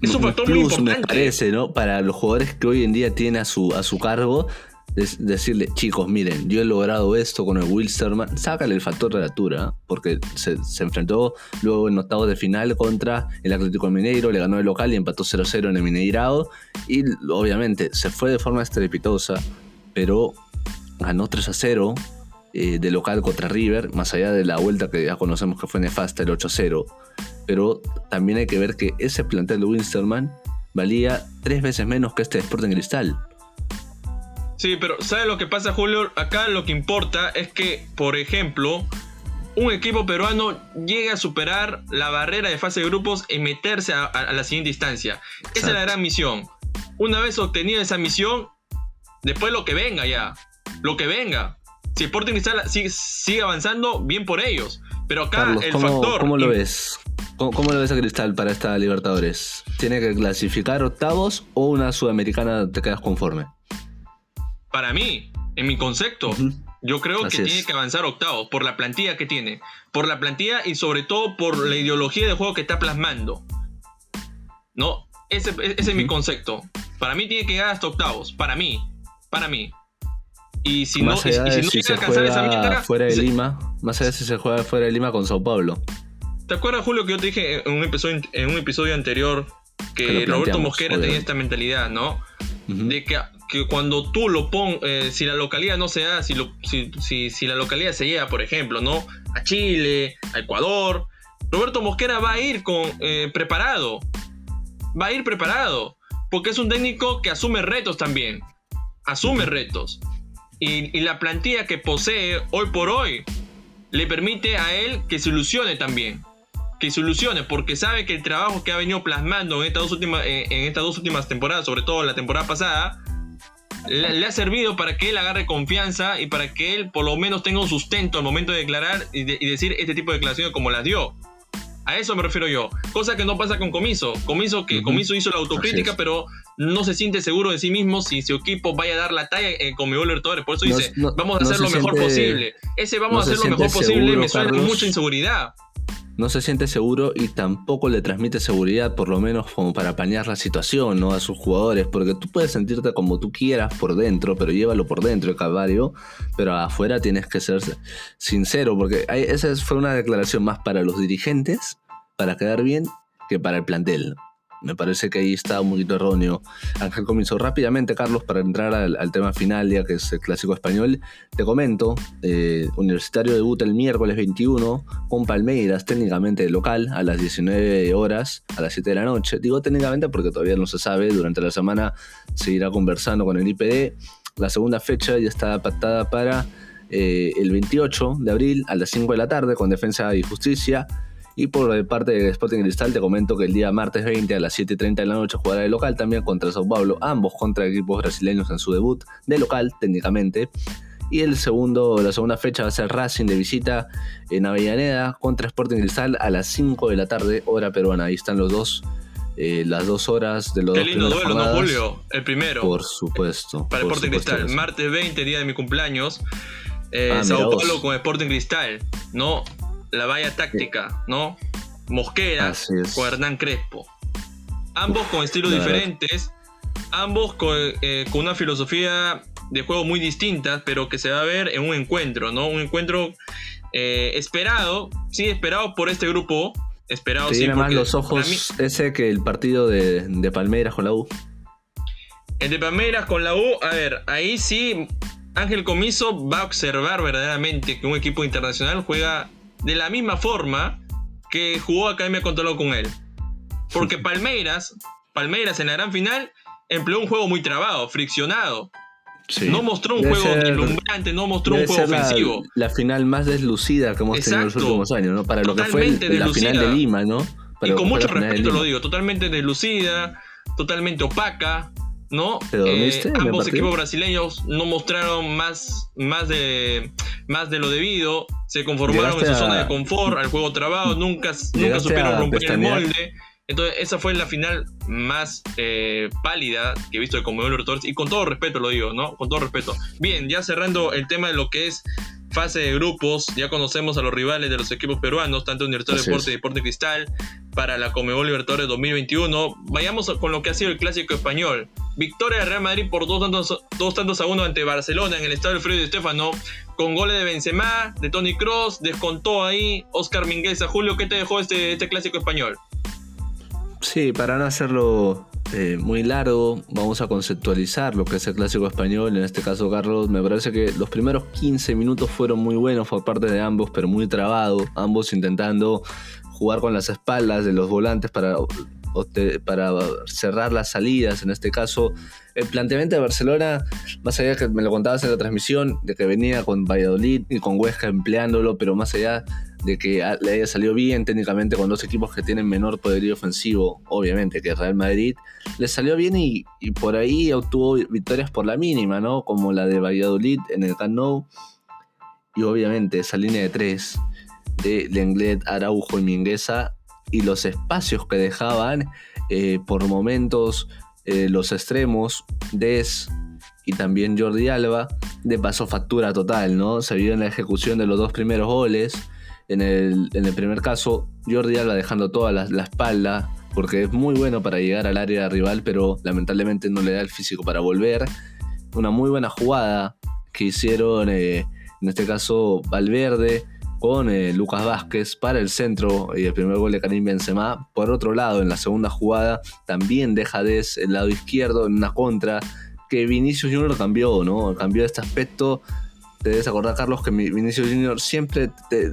Es un factor muy importante. Me parece, ¿no? Para los jugadores que hoy en día tiene a su, a su cargo, decirle, chicos, miren, yo he logrado esto con el Wilsterman, sácale el factor de la altura, porque se, enfrentó luego en octavos de final contra el Atlético Mineiro, le ganó el local y empató 0-0 en el Mineirao, y obviamente se fue de forma estrepitosa, pero ganó 3-0 eh, de local contra River, más allá de la vuelta que ya conocemos que fue nefasta, el 8-0, pero también hay que ver que ese plantel de Wilsterman valía tres veces menos que este Sporting Cristal. Sí, pero ¿sabes lo que pasa, Julio? Acá lo que importa es que, por ejemplo, un equipo peruano llegue a superar la barrera de fase de grupos y meterse a, la siguiente instancia. Esa es la gran misión. Una vez obtenida esa misión, después lo que venga ya. Lo que venga. Si Sporting Cristal sigue, avanzando, bien por ellos. Pero acá el factor. ¿Cómo lo ves? ¿Cómo, lo ves a Cristal para esta Libertadores? ¿Tiene que clasificar octavos o una sudamericana te quedas conforme? para mí, en mi concepto, yo creo que tiene que avanzar octavo por la plantilla que tiene. Por la plantilla y sobre todo por la ideología de juego que está plasmando. ¿No? Ese, es mi concepto. Para mí tiene que llegar hasta octavos. Para mí. Para mí. Y si no, y, si se juega fuera de Lima, más allá de si se juega fuera de Lima con Sao Paulo. ¿Te acuerdas, Julio, que yo te dije en un episodio, en un episodio anterior que, Roberto Mosquera tenía esta mentalidad, ¿no? De que que cuando tú lo pon, eh, si la localidad no se da, si, si, si, la localidad se llega, por ejemplo, ¿no? A Chile, a Ecuador, Roberto Mosquera va a ir con, eh, preparado. Va a ir preparado. Porque es un técnico que asume retos también. Asume retos. Y, y, la plantilla que posee hoy por hoy le permite a él que se ilusione también. Que se ilusione, porque sabe que el trabajo que ha venido plasmando en estas dos últimas, eh, en estas dos últimas temporadas, sobre todo la temporada pasada, le, ha servido para que él agarre confianza y para que él por lo menos tenga un sustento al momento de declarar y, decir este tipo de declaraciones como las dio. A eso me refiero yo. Cosa que no pasa con Comiso. Comiso que Comiso hizo la autocrítica, pero no se siente seguro de sí mismo si su equipo vaya a dar la talla eh, con mi Libertadores. Por eso dice, vamos a hacer lo mejor posible. Ese vamos a hacer lo mejor posible me suena mucha inseguridad no se siente seguro y tampoco le transmite seguridad, por lo menos como para apañar la situación ¿no? a sus jugadores, porque tú puedes sentirte como tú quieras por dentro, pero llévalo por dentro el calvario, pero afuera tienes que ser sincero, porque esa fue una declaración más para los dirigentes, para quedar bien, que para el plantel. Me parece que ahí está un poquito erróneo. Ángel comenzó rápidamente, Carlos, para entrar al, tema final, ya que es el clásico español. Te comento, eh, Universitario debuta el miércoles 21 con Palmeiras, técnicamente local, a las 19 horas, a las 7 de la noche. Digo técnicamente porque todavía no se sabe, durante la semana se irá conversando con el IPD. La segunda fecha ya está pactada para eh, el 28 de abril a las 5 de la tarde con Defensa y Justicia. Y por parte de Sporting Cristal te comento que el día martes 20 a las 7.30 de la noche jugará de local también contra Sao Paulo, ambos contra equipos brasileños en su debut de local técnicamente. Y el segundo, la segunda fecha va a ser Racing de visita en Avellaneda contra Sporting Cristal a las 5 de la tarde, hora peruana. Ahí están los dos, eh, las dos horas de los Qué lindo duelo, ¿no, Julio? El primero. Por supuesto. Para por Sporting Cristal. Martes 20, día de mi cumpleaños. Eh, ah, Sao Paulo con Sporting Cristal. ¿no? La valla táctica, ¿no? Mosquera con Hernán Crespo. Ambos con estilos diferentes, ambos eh, con, una filosofía de juego muy distinta, pero que se va a ver en un encuentro, ¿no? Un encuentro eh, esperado, sí, esperado por este grupo. Esperado, sí. Tiene más los ojos ese que el partido de, de Palmeiras con la U. El de Palmeiras con la U, a ver, ahí sí Ángel Comiso va a observar verdaderamente que un equipo internacional juega de la misma forma que jugó Academia Controlado con él. Porque Palmeiras, Palmeiras en la gran final empleó un juego muy trabado, friccionado. No mostró un juego deslumbrante, no mostró un juego ofensivo. La, final más deslucida que hemos tenido en los últimos años, ¿no? Para lo que fue la final de Lima, ¿no? y con mucho respeto lo digo, totalmente deslucida, totalmente opaca, ¿no? Eh, ambos equipos brasileños no mostraron más, más de más de lo debido, se conformaron en su zona de confort, al juego trabado, nunca, nunca supieron romper el molde. Entonces, esa fue la final más eh, pálida que he visto de Comodoro Libertadores. Y con todo respeto lo digo, ¿no? Con todo respeto. Bien, ya cerrando el tema de lo que es fase de grupos, ya conocemos a los rivales de los equipos peruanos, tanto Universitario de Deporte y Deporte Cristal, para la Comebol Libertadores 2021. Vayamos con lo que ha sido el clásico español. Victoria de Real Madrid por dos tantos, a uno ante Barcelona en el estadio Alfredo Estefano, con goles de Benzema, de Tony Cross, descontó ahí Oscar Mingueza. Julio, ¿qué te dejó este, este clásico español? Sí, para no hacerlo eh, muy largo, vamos a conceptualizar lo que es el clásico español. En este caso, Carlos, me parece que los primeros 15 minutos fueron muy buenos por parte de ambos, pero muy trabado. Ambos intentando jugar con las espaldas de los volantes para, para cerrar las salidas. En este caso, el planteamiento de Barcelona, más allá de que me lo contabas en la transmisión, de que venía con Valladolid y con Huesca empleándolo, pero más allá de que le haya salido bien técnicamente con dos equipos que tienen menor poderío ofensivo, obviamente, que Real Madrid, le salió bien y, por ahí obtuvo victorias por la mínima, ¿no? Como la de Valladolid en el Camp Nou. Y obviamente esa línea de tres de Lenglet, Araujo y Mingueza y los espacios que dejaban eh, por momentos eh, los extremos, Des y también Jordi Alba, de paso factura total, ¿no? Se vio en la ejecución de los dos primeros goles en el, primer caso, Jordi Alba dejando toda la, espalda, porque es muy bueno para llegar al área rival, pero lamentablemente no le da el físico para volver. Una muy buena jugada que hicieron, eh, en este caso, Valverde con eh, Lucas Vázquez para el centro y el primer gol de Karim Benzema. Por otro lado, en la segunda jugada también deja Des el lado izquierdo en una contra que Vinicius Junior cambió, ¿no? Cambió este aspecto. Te debes acordar, Carlos, que Vinicius Junior siempre te,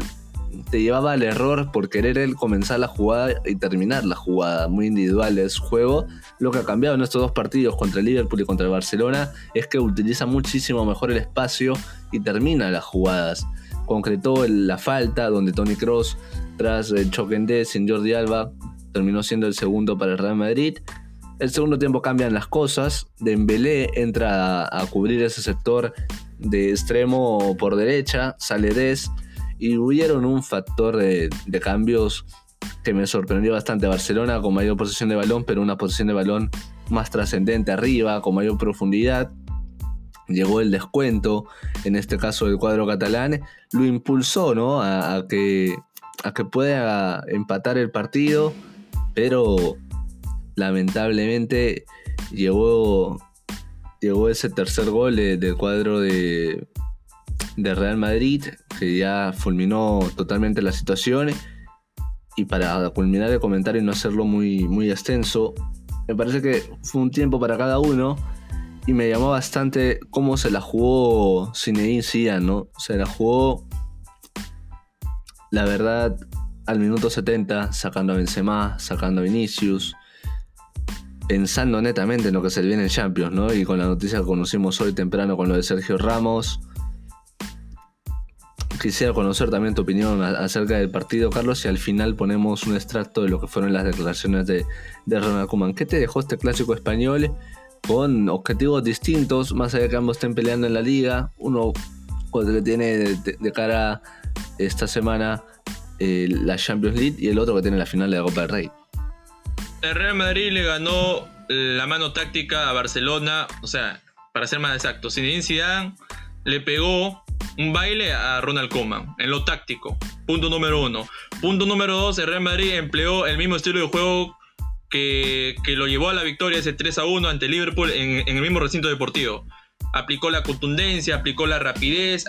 llevaba al error por querer él comenzar la jugada y terminar la jugada. Muy individual de su juego. Lo que ha cambiado en estos dos partidos contra el Liverpool y contra el Barcelona es que utiliza muchísimo mejor el espacio y termina las jugadas. Concretó la falta donde Tony Cross, tras el choque en D sin Jordi Alba, terminó siendo el segundo para el Real Madrid. El segundo tiempo cambian las cosas. Dembélé entra a, cubrir ese sector de extremo por derecha. Sale Des y hubieron un factor de, cambios que me sorprendió bastante. Barcelona con mayor posesión de balón, pero una posición de balón más trascendente arriba, con mayor profundidad. Llegó el descuento, en este caso del cuadro catalán, lo impulsó ¿no? a, que, a que pueda empatar el partido, pero lamentablemente llegó, llegó ese tercer gol del cuadro de, Real Madrid, que ya fulminó totalmente la situación. Y para culminar el comentario y no hacerlo muy, muy extenso, me parece que fue un tiempo para cada uno. Y me llamó bastante cómo se la jugó Zinedine Zidane, ¿no? Se la jugó, la verdad, al minuto 70, sacando a Benzema, sacando a Vinicius, pensando netamente en lo que se viene en Champions, ¿no? Y con la noticia que conocimos hoy temprano con lo de Sergio Ramos, Quisiera conocer también tu opinión acerca del partido, Carlos, y al final ponemos un extracto de lo que fueron las declaraciones de, Ronald Koeman. ¿Qué te dejó este clásico español con objetivos distintos, más allá de que ambos estén peleando en la liga? Uno le tiene de, cara esta semana eh, la Champions League y el otro que tiene la final de la Copa del Rey. El Real Madrid le ganó la mano táctica a Barcelona, o sea, para ser más exacto, Zinedine Zidane le pegó un baile a Ronald Koeman en lo táctico. Punto número uno. Punto número dos, el Real Madrid empleó el mismo estilo de juego que, lo llevó a la victoria ese 3 a 1 ante Liverpool en, el mismo recinto deportivo. Aplicó la contundencia, aplicó la rapidez,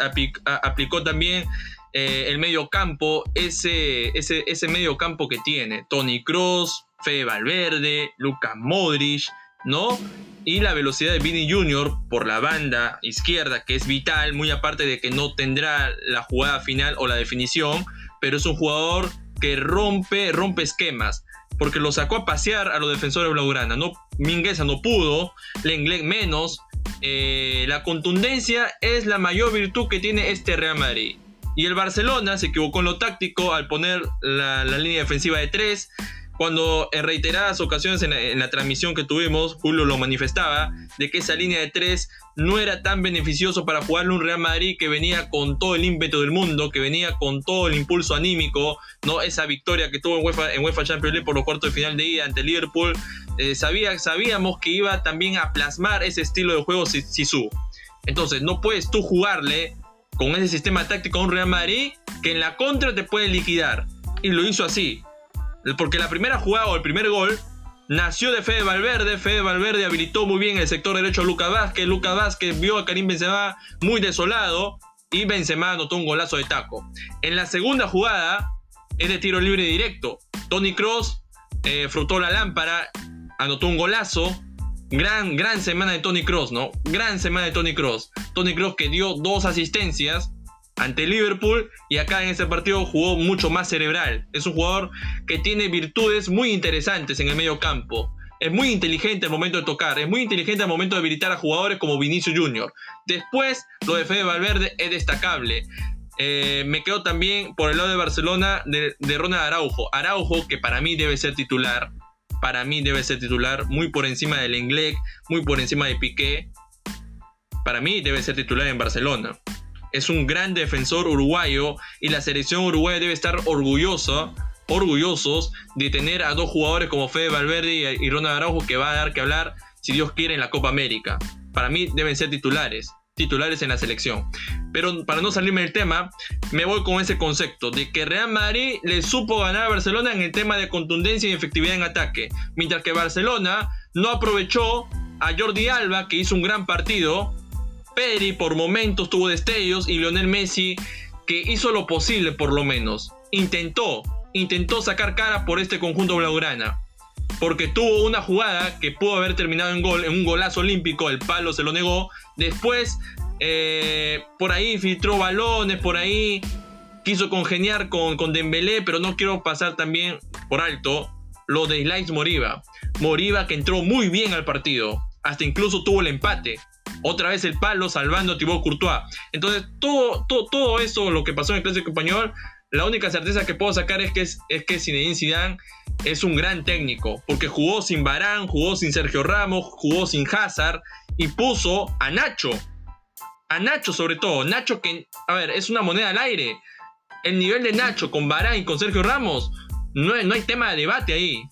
aplicó también eh, el medio campo, ese, ese, ese medio campo que tiene Tony Cross, Fede Valverde, Lucas Modric, ¿no? Y la velocidad de Vini Jr. por la banda izquierda, que es vital, muy aparte de que no tendrá la jugada final o la definición, pero es un jugador que rompe, rompe esquemas, porque lo sacó a pasear a los defensores blaugrana. No, Mingueza no pudo, Lenglet menos. Eh, la contundencia es la mayor virtud que tiene este Real Madrid. Y el Barcelona se equivocó en lo táctico al poner la, la línea defensiva de tres cuando en reiteradas ocasiones en la, transmisión que tuvimos, Julio lo manifestaba, de que esa línea de tres no era tan beneficioso para jugarle un Real Madrid que venía con todo el ímpetu del mundo, que venía con todo el impulso anímico, ¿no? Esa victoria que tuvo en UEFA, Champions League por los cuartos de final de ida ante Liverpool, eh, sabía, sabíamos que iba también a plasmar ese estilo de juego Sisu. Entonces, no puedes tú jugarle con ese sistema táctico a un Real Madrid que en la contra te puede liquidar. Y lo hizo así. Porque la primera jugada o el primer gol nació de Fede Valverde. Fede Valverde habilitó muy bien el sector derecho a Lucas Vázquez. Lucas Vázquez vio a Karim Benzema muy desolado. Y Benzema anotó un golazo de taco. En la segunda jugada es de tiro libre directo. Tony Cross eh, la lámpara, anotó un golazo. Gran, gran semana de Tony Cross, ¿no? Gran semana de Tony Cross. Tony Cross que dio dos asistencias ante Liverpool y acá en este partido jugó mucho más cerebral. Es un jugador que tiene virtudes muy interesantes en el medio campo. Es muy inteligente al momento de tocar, es muy inteligente al momento de habilitar a jugadores como Vinicius Junior. Después, lo de Fede Valverde es destacable. Eh, me quedo también por el lado de Barcelona de, de Ronald Araujo. Araujo, que para mí debe ser titular. Para mí debe ser titular, muy por encima del Englec, muy por encima de Piqué. Para mí debe ser titular en Barcelona es un gran defensor uruguayo y la selección uruguaya debe estar orgullosa, orgullosos de tener a dos jugadores como Fede Valverde y Ronald Araujo que va a dar que hablar, si Dios quiere, en la Copa América. Para mí deben ser titulares, titulares en la selección. Pero para no salirme del tema, me voy con ese concepto de que Real Madrid le supo ganar a Barcelona en el tema de contundencia y efectividad en ataque, mientras que Barcelona no aprovechó a Jordi Alba, que hizo un gran partido, Pedri por momentos tuvo destellos y Lionel Messi que hizo lo posible por lo menos. Intentó, intentó sacar cara por este conjunto blaugrana. Porque tuvo una jugada que pudo haber terminado en gol, en un golazo olímpico, el palo se lo negó. Después, eh, por ahí filtró balones, por ahí quiso congeniar con, con Dembélé, pero no quiero pasar también por alto lo de Slice Moriba. Moriba que entró muy bien al partido, hasta incluso tuvo el empate otra vez el palo salvando a Thibaut Courtois. Entonces, todo, todo, todo eso, lo que pasó en el Clásico Español, la única certeza que puedo sacar es que, es, que Zinedine Zidane es un gran técnico, porque jugó sin Barán, jugó sin Sergio Ramos, jugó sin Hazard y puso a Nacho. A Nacho sobre todo. Nacho que, a ver, es una moneda al aire. El nivel de Nacho con Barán y con Sergio Ramos, no, no hay tema de debate ahí.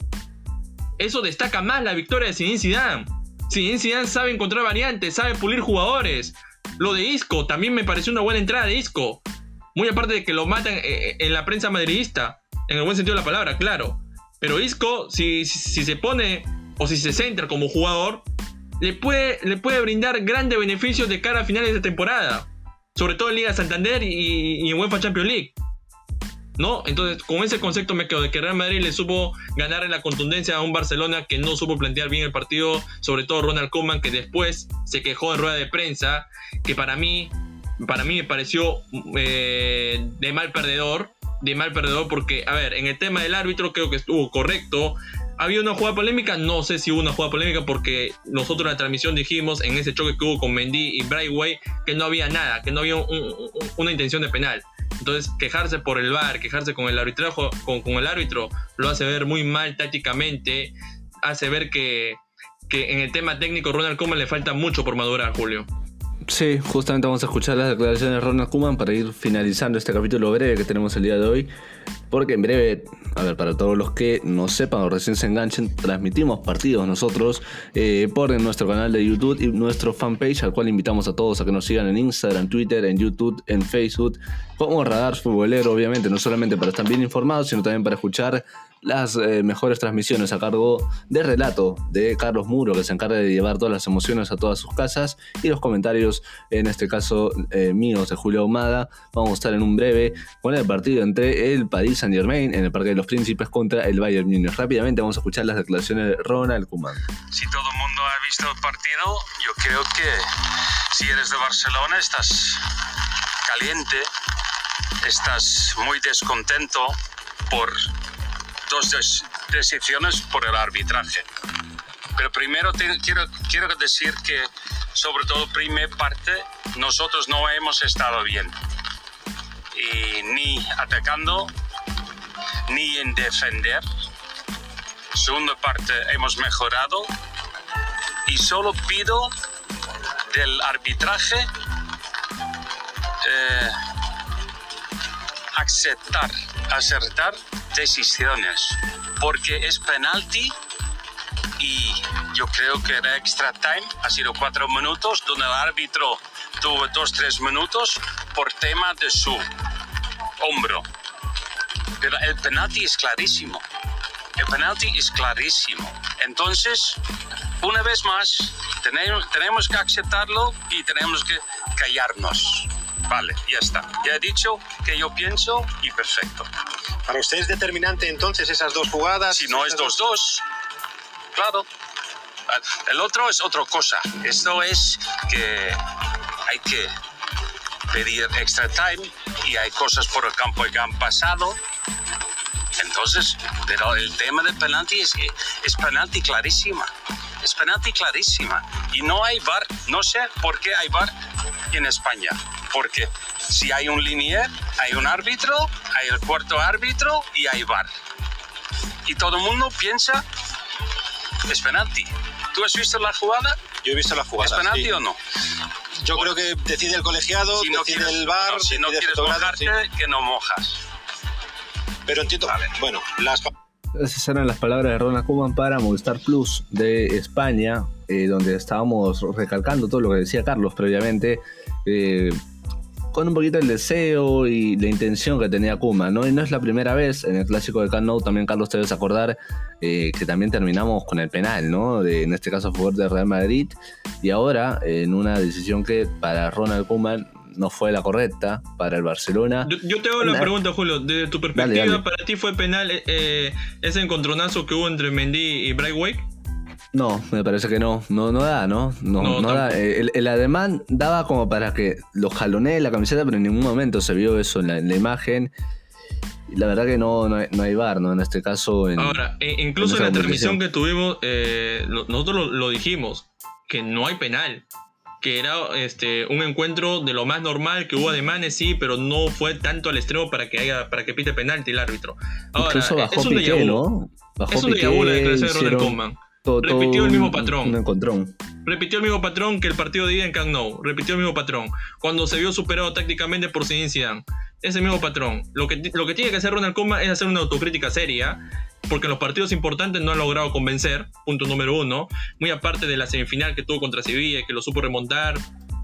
Eso destaca más la victoria de Zinedine Zidane. Sí, Zidane sabe encontrar variantes, sabe pulir jugadores. Lo de Isco también me pareció una buena entrada de Isco. Muy aparte de que lo matan eh, eh, en la prensa madridista, en el buen sentido de la palabra, claro. Pero Isco, si, se pone o si se centra como jugador, le puede, le puede brindar grandes beneficios de cara a finales de temporada. Sobre todo en Liga Santander y, y en UEFA Champions League. ¿No? Entonces, con ese concepto me quedo de que Real Madrid le supo ganar en la contundencia a un Barcelona que no supo plantear bien el partido, sobre todo Ronald Koeman, que después se quejó en rueda de prensa, que para mí, para mí me pareció eh, de mal perdedor, de mal perdedor, porque, a ver, en el tema del árbitro creo que estuvo correcto. ¿Había una jugada polémica? No sé si hubo una jugada polémica porque nosotros en la transmisión dijimos en ese choque que hubo con Mendy y Brightway que no había nada, que no había una intención de penal. Entonces, quejarse por el VAR, quejarse con el arbitraje, con, el árbitro, lo hace ver muy mal tácticamente, hace ver que, que en el tema técnico Ronald Koeman le falta mucho por madurar, Julio. Sí, justamente vamos a escuchar las declaraciones de Ronald Koeman para ir finalizando este capítulo breve que tenemos el día de hoy. Porque en breve, a ver, para todos los que no sepan o recién se enganchen, transmitimos partidos nosotros eh, por nuestro canal de YouTube y nuestro fanpage, al cual invitamos a todos a que nos sigan en Instagram, Twitter, en YouTube, en Facebook, como Radar Futbolero, obviamente, no solamente para estar bien informados, sino también para escuchar las eh, mejores transmisiones a cargo de relato de Carlos Muro, que se encarga de llevar todas las emociones a todas sus casas, y los comentarios, en este caso eh, míos de Julio Ahumada. Vamos a estar en un breve con el partido entre el Saint Germain en el Parque de los Príncipes contra el Bayern Múnich. Rápidamente vamos a escuchar las declaraciones de Ronald Koeman. Si todo el mundo ha visto el partido, yo creo que si eres de Barcelona estás caliente, estás muy descontento por dos decisiones por el arbitraje. Pero primero quiero, quiero decir que, sobre todo, primera parte, nosotros no hemos estado bien. Y ni atacando, ni en defender. segunda parte hemos mejorado y solo pido del arbitraje eh, aceptar, acertar decisiones, porque es penalti y yo creo que era extra time, ha sido cuatro minutos, donde el árbitro tuvo dos, tres minutos por tema de su hombro. Pero el penalti es clarísimo. El penalti es clarísimo. Entonces, una vez más, tenemos, tenemos que aceptarlo y tenemos que callarnos. Vale, ya está. Ya he dicho que yo pienso y perfecto. Para usted es determinante entonces esas dos jugadas. Si no es 2-2, claro. El otro es otra cosa. Esto es que hay que pedir extra time y hay cosas por el campo que han pasado. Entonces, pero el tema del penalti es, es penalti clarísima. Es penalti clarísima. Y no hay VAR. No sé por qué hay VAR en España. Porque si hay un linier, hay un árbitro, hay el cuarto árbitro y hay VAR. Y todo el mundo piensa, es penalti. ¿Tú has visto la jugada? Yo he visto la jugada. ¿Es penalti sí. o no? Yo creo que decide el colegiado, Si no decide quieres, el bar, no, si no quieres mojarte, sí. que no mojas. Pero entiendo, bueno, las Esas eran las palabras de Ronald Koeman para Movistar Plus de España, eh, donde estábamos recalcando todo lo que decía Carlos previamente, eh, con un poquito el deseo y la intención que tenía Koeman, ¿no? Y no es la primera vez, en el clásico de Camp Nou también Carlos te debes acordar eh, que también terminamos con el penal, ¿no? En este caso a favor de Real Madrid, y ahora en una decisión que para Ronald Koeman no fue la correcta, para el Barcelona. Yo, yo te hago la pregunta, Julio. Desde tu perspectiva, Dale, dale. ¿para ti fue penal eh, ese encontronazo que hubo entre Mendy y Braithwaite? No, me parece que no. No, no da, ¿no? No, No, no da. Eh, El, el ademán daba como para que lo jalonee la camiseta, pero en ningún momento se vio eso en la, en la imagen. Y la verdad que no, no, hay, no hay bar, ¿no? En este caso. En, Ahora, e- incluso en la transmisión que tuvimos, eh, nosotros lo, lo dijimos, que no hay penal. Que era este, un encuentro de lo más normal, que hubo ademanes, sí, pero no fue tanto al extremo para que haya para que pite penalti el árbitro. Ahora, incluso bajó es un Piqué. ¿no? Bajó Es un vu la declaración de Ronald Koeman. todo- Repitió todo el mismo patrón. Un encontrón. Repitió el mismo patrón que el partido de ida en Camp Nou. Repitió el mismo patrón. Cuando se vio superado tácticamente por Zinedine Zidane. Ese mismo patrón. Lo que, lo que tiene que hacer Ronald Koeman es hacer una autocrítica seria. Porque en los partidos importantes no ha logrado convencer. Punto número uno. Muy aparte de la semifinal que tuvo contra Sevilla, que lo supo remontar.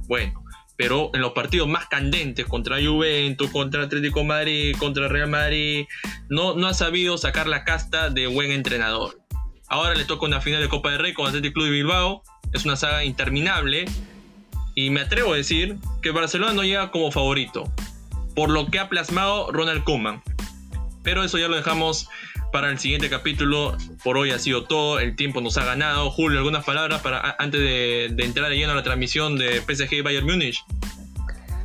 Bueno. Pero en los partidos más candentes, contra Juventus, contra Atlético de Madrid, contra Real Madrid, no, no ha sabido sacar la casta de buen entrenador. Ahora le toca una final de Copa del Rey con Athletic Club de Bilbao. Es una saga interminable. Y me atrevo a decir que Barcelona no llega como favorito. Por lo que ha plasmado Ronald Koeman. Pero eso ya lo dejamos para el siguiente capítulo. Por hoy ha sido todo. El tiempo nos ha ganado. Julio, algunas palabras para antes de, entrar de lleno a la transmisión de PSG Bayern Múnich.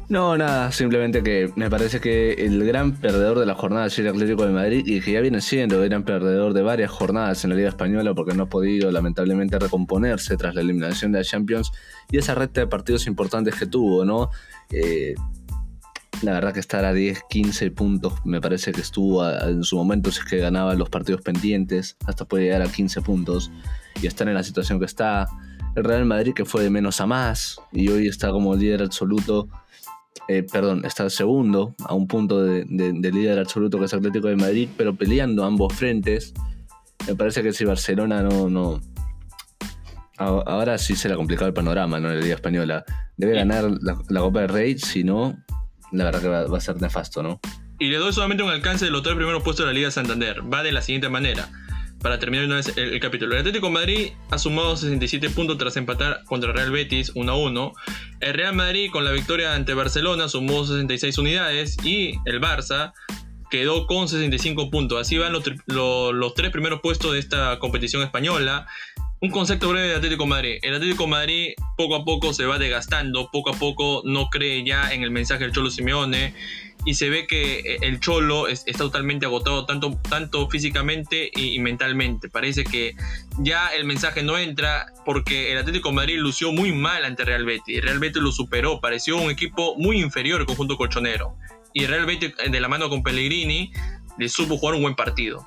No, nada, simplemente que me parece que el gran perdedor de la jornada es el Atlético de Madrid y que ya viene siendo el gran perdedor de varias jornadas en la Liga Española porque no ha podido lamentablemente recomponerse tras la eliminación de la Champions y esa recta de partidos importantes que tuvo, ¿no? Eh, la verdad que estar a 10, 15 puntos me parece que estuvo a- en su momento si es que ganaba los partidos pendientes, hasta puede llegar a 15 puntos y estar en la situación que está. El Real Madrid que fue de menos a más y hoy está como líder absoluto eh, perdón, está segundo, a un punto de, de- de líder absoluto que es Atlético de Madrid, pero peleando ambos frentes. Me parece que si Barcelona no. no ahora sí se le ha complicado el panorama ¿no? en la Liga Española. Debe Sí. ganar la, la Copa del Rey, si no, la verdad que va, a ser nefasto, ¿no? Y le doy solamente un alcance de los tres primeros puestos de la Liga Santander. Va de la siguiente manera. Para terminar una vez el, capítulo. El Atlético de Madrid ha sumado 67 puntos tras empatar contra Real Betis 1 a 1. El Real Madrid con la victoria ante Barcelona sumó 66 unidades. Y el Barça quedó con 65 puntos. Así van los, los tres primeros puestos de esta competición española. Un concepto breve de Atlético Madrid. El Atlético Madrid poco a poco se va desgastando, poco a poco no cree ya en el mensaje del Cholo Simeone y se ve que eh, el Cholo es- está totalmente agotado tanto, tanto físicamente y, mentalmente. Parece que ya el mensaje no entra porque el Atlético Madrid lució muy mal ante Real Betis. Real Betis lo superó, pareció un equipo muy inferior al conjunto colchonero. Y Real Betis eh, de la mano con Pellegrini le supo jugar un buen partido.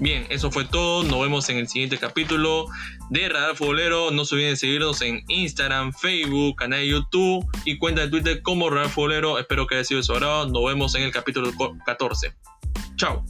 Bien, eso fue todo. Nos vemos en el siguiente capítulo de Radar Futbolero. No se olviden de seguirnos en Instagram, Facebook, canal de YouTube y cuenta de Twitter como Radar Futbolero. Espero que haya sido de su. Nos vemos en el capítulo 14. Chao.